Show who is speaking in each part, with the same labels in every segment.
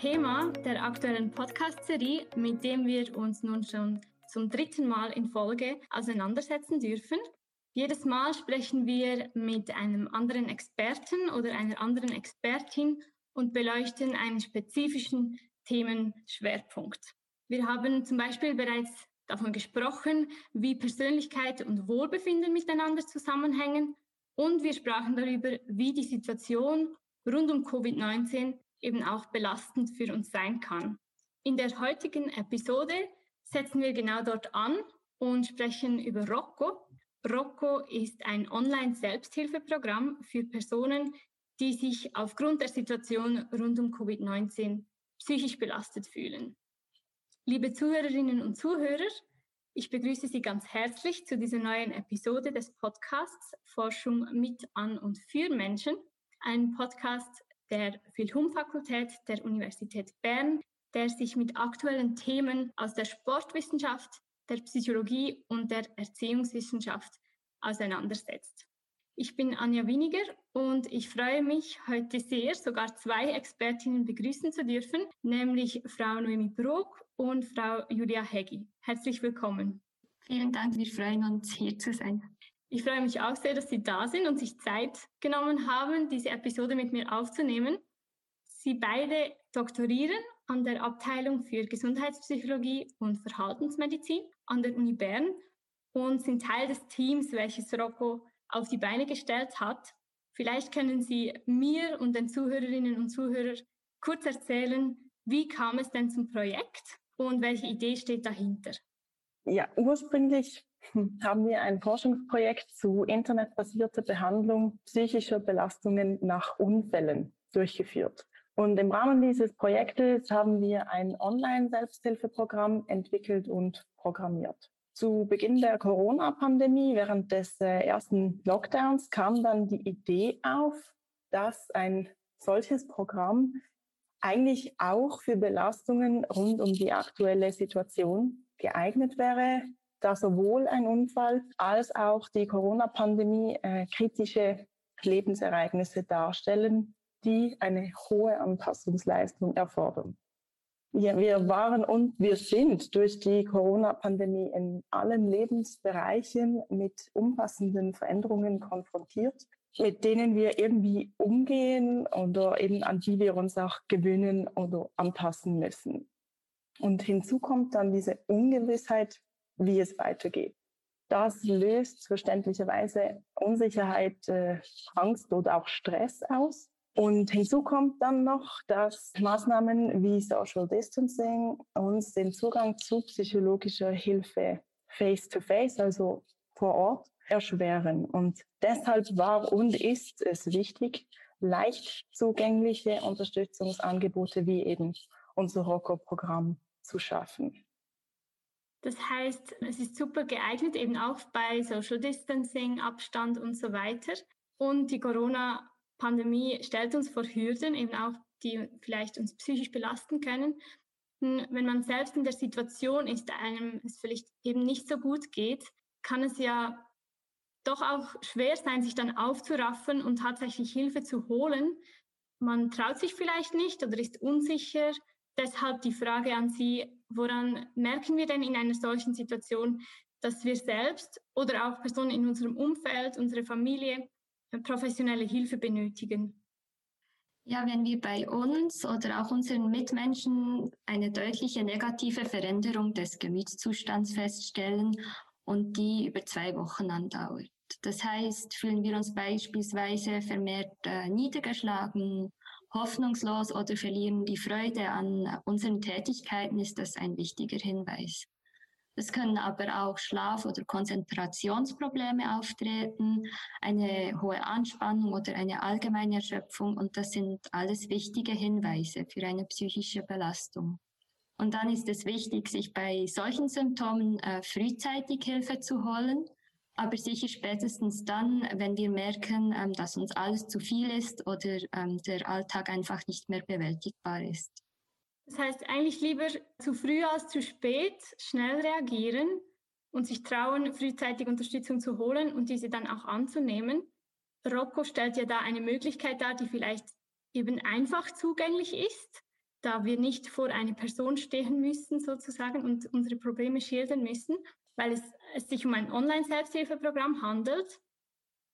Speaker 1: Thema der aktuellen Podcast-Serie, mit dem wir uns nun schon zum dritten Mal in Folge auseinandersetzen dürfen. Jedes Mal sprechen wir mit einem anderen Experten oder einer anderen Expertin und beleuchten einen spezifischen Themenschwerpunkt. Wir haben zum Beispiel bereits davon gesprochen, wie Persönlichkeit und Wohlbefinden miteinander zusammenhängen und wir sprachen darüber, wie die Situation rund um Covid-19 eben auch belastend für uns sein kann. In der heutigen Episode setzen wir genau dort an und sprechen über Rocco. Rocco ist ein Online-Selbsthilfeprogramm für Personen, die sich aufgrund der Situation rund um Covid-19 psychisch belastet fühlen. Liebe Zuhörerinnen und Zuhörer, ich begrüße Sie ganz herzlich zu dieser neuen Episode des Podcasts Forschung mit, an und für Menschen. Ein Podcast der Philhum-Fakultät der Universität Bern, der sich mit aktuellen Themen aus der Sportwissenschaft, der Psychologie und der Erziehungswissenschaft auseinandersetzt. Ich bin Anja Winiger und ich freue mich heute sehr, sogar zwei Expertinnen begrüßen zu dürfen, nämlich Frau Noemi Brok und Frau Julia Heggi. Herzlich willkommen.
Speaker 2: Vielen Dank, wir freuen uns, hier zu sein.
Speaker 1: Ich freue mich auch sehr, dass Sie da sind und sich Zeit genommen haben, diese Episode mit mir aufzunehmen. Sie beide doktorieren an der Abteilung für Gesundheitspsychologie und Verhaltensmedizin an der Uni Bern und sind Teil des Teams, welches Rocco auf die Beine gestellt hat. Vielleicht können Sie mir und den Zuhörerinnen und Zuhörern kurz erzählen, wie kam es denn zum Projekt und welche Idee steht dahinter?
Speaker 3: Ja, ursprünglich haben wir ein Forschungsprojekt zu internetbasierter Behandlung psychischer Belastungen nach Unfällen durchgeführt. Und im Rahmen dieses Projektes haben wir ein Online-Selbsthilfeprogramm entwickelt und programmiert. Zu Beginn der Corona-Pandemie, während des äh, ersten Lockdowns, kam dann die Idee auf, dass ein solches Programm eigentlich auch für Belastungen rund um die aktuelle Situation geeignet wäre, da sowohl ein Unfall als auch die Corona-Pandemie äh, kritische Lebensereignisse darstellen, die eine hohe Anpassungsleistung erfordern. Ja, wir waren und wir sind durch die Corona-Pandemie in allen Lebensbereichen mit umfassenden Veränderungen konfrontiert, mit denen wir irgendwie umgehen oder eben an die wir uns auch gewöhnen oder anpassen müssen. Und hinzu kommt dann diese Ungewissheit, wie es weitergeht. Das löst verständlicherweise Unsicherheit, äh, Angst oder auch Stress aus. Und hinzu kommt dann noch, dass Maßnahmen wie Social Distancing uns den Zugang zu psychologischer Hilfe face-to-face, -face, also vor Ort, erschweren. Und deshalb war und ist es wichtig, leicht zugängliche Unterstützungsangebote wie eben unser ROCO-Programm zu schaffen.
Speaker 1: Das heißt, es ist super geeignet, eben auch bei Social Distancing, Abstand und so weiter. Und die Corona Pandemie stellt uns vor Hürden, eben auch, die vielleicht uns psychisch belasten können. Wenn man selbst in der Situation ist, einem es vielleicht eben nicht so gut geht, kann es ja doch auch schwer sein, sich dann aufzuraffen und tatsächlich Hilfe zu holen. Man traut sich vielleicht nicht oder ist unsicher. Deshalb die Frage an Sie, woran merken wir denn in einer solchen Situation, dass wir selbst oder auch Personen in unserem Umfeld, unsere Familie professionelle Hilfe benötigen?
Speaker 2: Ja, wenn wir bei uns oder auch unseren Mitmenschen eine deutliche negative Veränderung des Gemütszustands feststellen und die über zwei Wochen andauert. Das heißt, fühlen wir uns beispielsweise vermehrt äh, niedergeschlagen, hoffnungslos oder verlieren die Freude an unseren Tätigkeiten, ist das ein wichtiger Hinweis. Es können aber auch Schlaf- oder Konzentrationsprobleme auftreten, eine hohe Anspannung oder eine allgemeine Erschöpfung und das sind alles wichtige Hinweise für eine psychische Belastung. Und dann ist es wichtig, sich bei solchen Symptomen äh, frühzeitig Hilfe zu holen, aber sicher spätestens dann, wenn wir merken, ähm, dass uns alles zu viel ist oder ähm, der Alltag einfach nicht mehr bewältigbar ist.
Speaker 1: Das heißt, eigentlich lieber zu früh als zu spät schnell reagieren und sich trauen, frühzeitig Unterstützung zu holen und diese dann auch anzunehmen. Rocco stellt ja da eine Möglichkeit dar, die vielleicht eben einfach zugänglich ist, da wir nicht vor eine Person stehen müssen sozusagen und unsere Probleme schildern müssen, weil es, es sich um ein Online-Selbsthilfeprogramm handelt.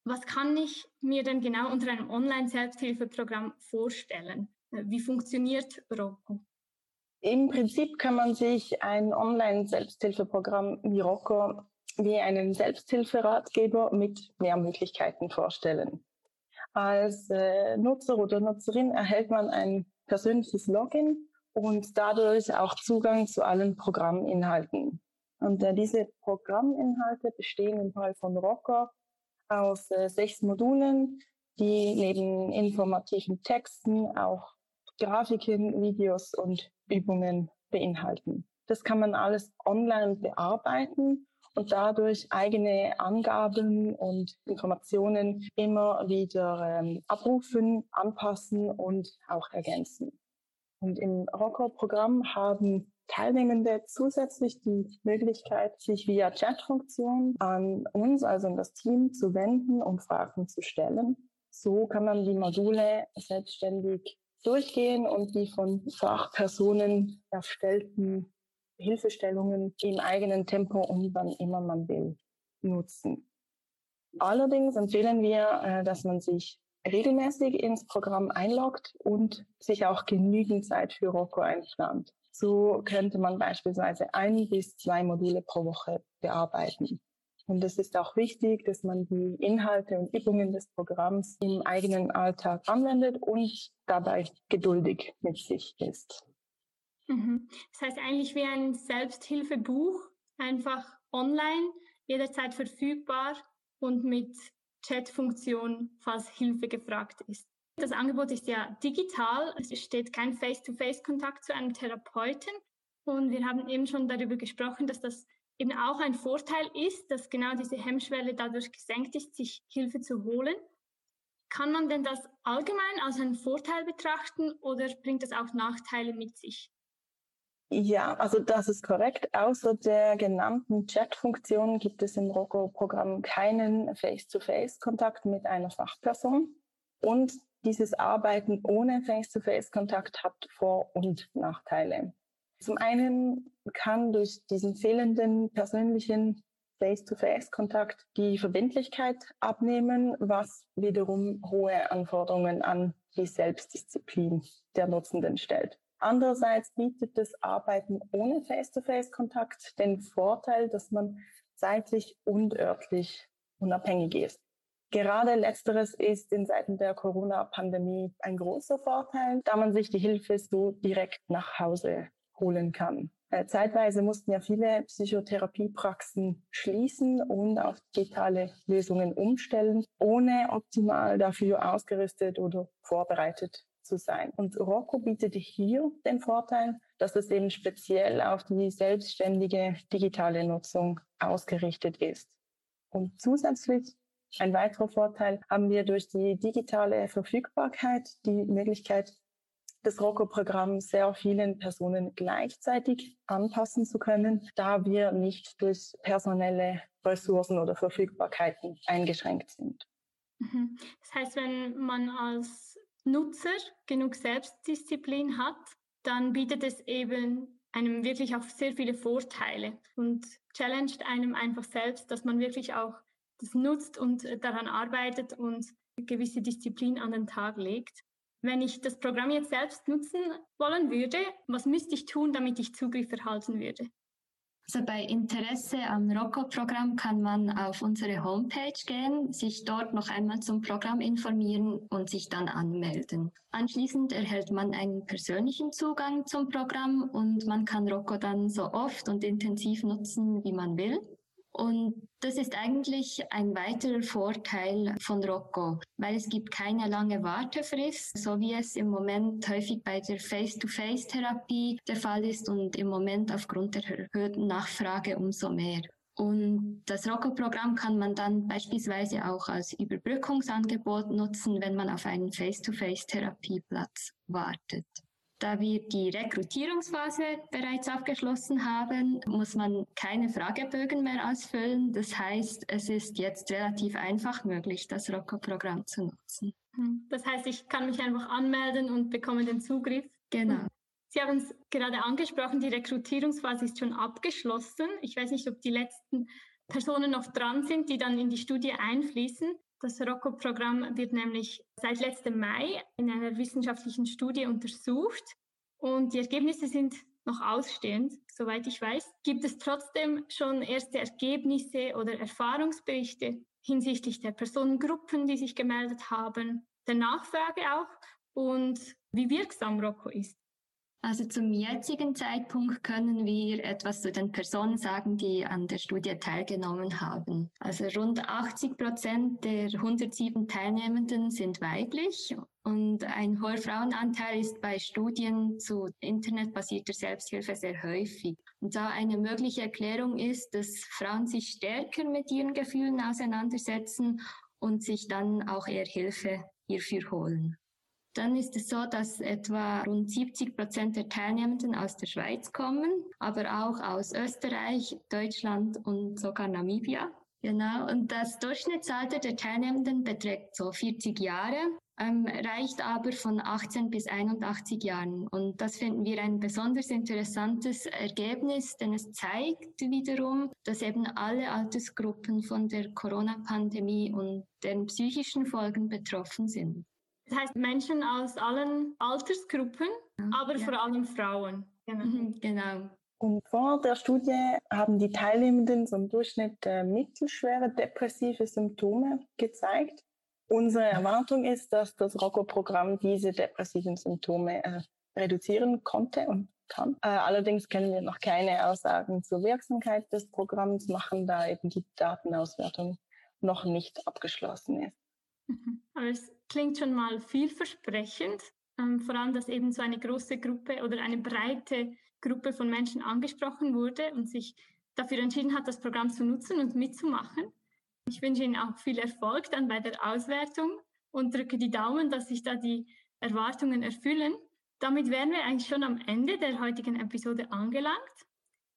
Speaker 1: Was kann ich mir denn genau unter einem Online-Selbsthilfeprogramm vorstellen? Wie funktioniert Rocco?
Speaker 3: Im Prinzip kann man sich ein Online-Selbsthilfeprogramm wie Rocco wie einen Selbsthilferatgeber mit mehr Möglichkeiten vorstellen. Als äh, Nutzer oder Nutzerin erhält man ein persönliches Login und dadurch auch Zugang zu allen Programminhalten. Und äh, diese Programminhalte bestehen im Fall von Rocker aus äh, sechs Modulen, die neben informativen Texten auch Grafiken, Videos und Übungen beinhalten. Das kann man alles online bearbeiten und dadurch eigene Angaben und Informationen immer wieder ähm, abrufen, anpassen und auch ergänzen. Und im Rocker-Programm haben Teilnehmende zusätzlich die Möglichkeit, sich via Chatfunktion an uns, also an das Team, zu wenden und Fragen zu stellen. So kann man die Module selbstständig durchgehen und die von Fachpersonen erstellten Hilfestellungen im eigenen Tempo und wann immer man will nutzen. Allerdings empfehlen wir, äh, dass man sich regelmäßig ins Programm einloggt und sich auch genügend Zeit für Rocco einplant. So könnte man beispielsweise ein bis zwei Module pro Woche bearbeiten. Und es ist auch wichtig, dass man die Inhalte und Übungen des Programms im eigenen Alltag anwendet und dabei geduldig mit sich ist.
Speaker 1: Mhm. Das heißt eigentlich wie ein Selbsthilfebuch, einfach online, jederzeit verfügbar und mit Chatfunktion, falls Hilfe gefragt ist. Das Angebot ist ja digital, es steht kein Face-to-Face-Kontakt zu einem Therapeuten. Und wir haben eben schon darüber gesprochen, dass das eben auch ein Vorteil ist, dass genau diese Hemmschwelle dadurch gesenkt ist, sich Hilfe zu holen. Kann man denn das allgemein als einen Vorteil betrachten oder bringt das auch Nachteile mit sich?
Speaker 3: Ja, also das ist korrekt. Außer der genannten Chat-Funktion gibt es im Rocco-Programm keinen Face-to-Face-Kontakt mit einer Fachperson. Und dieses Arbeiten ohne Face-to-Face-Kontakt hat Vor- und Nachteile. Zum einen kann durch diesen fehlenden persönlichen Face-to-Face-Kontakt die Verbindlichkeit abnehmen, was wiederum hohe Anforderungen an die Selbstdisziplin der Nutzenden stellt. Andererseits bietet das Arbeiten ohne Face-to-Face-Kontakt den Vorteil, dass man zeitlich und örtlich unabhängig ist. Gerade letzteres ist in Zeiten der Corona-Pandemie ein großer Vorteil, da man sich die Hilfe so direkt nach Hause holen kann. Äh, zeitweise mussten ja viele Psychotherapiepraxen schließen und auf digitale Lösungen umstellen, ohne optimal dafür ausgerüstet oder vorbereitet zu sein. Und Rocco bietet hier den Vorteil, dass es eben speziell auf die selbstständige digitale Nutzung ausgerichtet ist. Und zusätzlich ein weiterer Vorteil haben wir durch die digitale Verfügbarkeit die Möglichkeit, das Rocco-Programm sehr vielen Personen gleichzeitig anpassen zu können, da wir nicht durch personelle Ressourcen oder Verfügbarkeiten eingeschränkt sind.
Speaker 1: Mhm. Das heißt, wenn man als Nutzer genug Selbstdisziplin hat, dann bietet es eben einem wirklich auch sehr viele Vorteile und challenged einem einfach selbst, dass man wirklich auch das nutzt und daran arbeitet und gewisse Disziplin an den Tag legt. Wenn ich das Programm jetzt selbst nutzen wollen würde, was müsste ich tun, damit ich Zugriff erhalten würde?
Speaker 2: Also bei Interesse am Rocco-Programm kann man auf unsere Homepage gehen, sich dort noch einmal zum Programm informieren und sich dann anmelden. Anschließend erhält man einen persönlichen Zugang zum Programm und man kann Rocco dann so oft und intensiv nutzen, wie man will. Und das ist eigentlich ein weiterer Vorteil von Rocco, weil es gibt keine lange Wartefrist, so wie es im Moment häufig bei der Face-to-Face-Therapie der Fall ist und im Moment aufgrund der erhöhten Nachfrage umso mehr. Und das Rocco-Programm kann man dann beispielsweise auch als Überbrückungsangebot nutzen, wenn man auf einen Face-to-Face-Therapieplatz wartet. Da wir die Rekrutierungsphase bereits abgeschlossen haben, muss man keine Fragebögen mehr ausfüllen. Das heißt, es ist jetzt relativ einfach möglich, das Rocco-Programm zu nutzen.
Speaker 1: Hm. Das heißt, ich kann mich einfach anmelden und bekomme den Zugriff.
Speaker 2: Genau.
Speaker 1: Sie haben es gerade angesprochen, die Rekrutierungsphase ist schon abgeschlossen. Ich weiß nicht, ob die letzten Personen noch dran sind, die dann in die Studie einfließen. Das ROCCO-Programm wird nämlich seit letztem Mai in einer wissenschaftlichen Studie untersucht und die Ergebnisse sind noch ausstehend, soweit ich weiß. Gibt es trotzdem schon erste Ergebnisse oder Erfahrungsberichte hinsichtlich der Personengruppen, die sich gemeldet haben, der Nachfrage auch und wie wirksam ROCCO ist?
Speaker 2: Also zum jetzigen Zeitpunkt können wir etwas zu den Personen sagen, die an der Studie teilgenommen haben. Also rund 80 Prozent der 107 Teilnehmenden sind weiblich und ein hoher Frauenanteil ist bei Studien zu internetbasierter Selbsthilfe sehr häufig. Und da eine mögliche Erklärung ist, dass Frauen sich stärker mit ihren Gefühlen auseinandersetzen und sich dann auch eher Hilfe hierfür holen. Dann ist es so, dass etwa rund 70 Prozent der Teilnehmenden aus der Schweiz kommen, aber auch aus Österreich, Deutschland und sogar Namibia. Genau, und das Durchschnittsalter der Teilnehmenden beträgt so 40 Jahre, ähm, reicht aber von 18 bis 81 Jahren. Und das finden wir ein besonders interessantes Ergebnis, denn es zeigt wiederum, dass eben alle Altersgruppen von der Corona-Pandemie und den psychischen Folgen betroffen sind.
Speaker 1: Das heißt Menschen aus allen Altersgruppen, ja, aber ja. vor allem Frauen.
Speaker 2: Genau. Mhm, genau.
Speaker 3: Und vor der Studie haben die Teilnehmenden so im Durchschnitt äh, mittelschwere depressive Symptome gezeigt. Unsere Erwartung ist, dass das ROCCO-Programm diese depressiven Symptome äh, reduzieren konnte und kann. Äh, allerdings können wir noch keine Aussagen zur Wirksamkeit des Programms machen, da eben die Datenauswertung noch nicht abgeschlossen ist.
Speaker 1: Mhm. Aber es klingt schon mal vielversprechend, ähm, vor allem, dass eben so eine große Gruppe oder eine breite Gruppe von Menschen angesprochen wurde und sich dafür entschieden hat, das Programm zu nutzen und mitzumachen. Ich wünsche Ihnen auch viel Erfolg dann bei der Auswertung und drücke die Daumen, dass sich da die Erwartungen erfüllen. Damit wären wir eigentlich schon am Ende der heutigen Episode angelangt.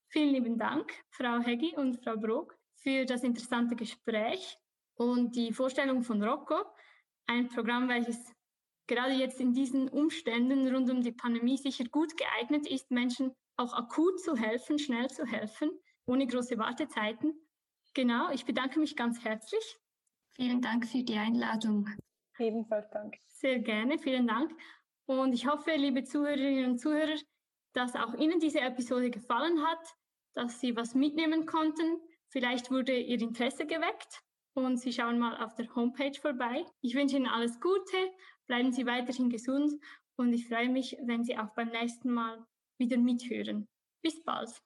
Speaker 1: Vielen lieben Dank, Frau Heggi und Frau Brok, für das interessante Gespräch und die Vorstellung von Rocco, ein Programm, welches gerade jetzt in diesen Umständen rund um die Pandemie sicher gut geeignet ist, Menschen auch akut zu helfen, schnell zu helfen, ohne große Wartezeiten. Genau, ich bedanke mich ganz herzlich.
Speaker 2: Vielen Dank für die Einladung.
Speaker 3: Ebenfalls Dank.
Speaker 1: Sehr gerne, vielen Dank. Und ich hoffe, liebe Zuhörerinnen und Zuhörer, dass auch Ihnen diese Episode gefallen hat, dass Sie was mitnehmen konnten. Vielleicht wurde Ihr Interesse geweckt und Sie schauen mal auf der Homepage vorbei. Ich wünsche Ihnen alles Gute, bleiben Sie weiterhin gesund und ich freue mich, wenn Sie auch beim nächsten Mal wieder mithören. Bis bald.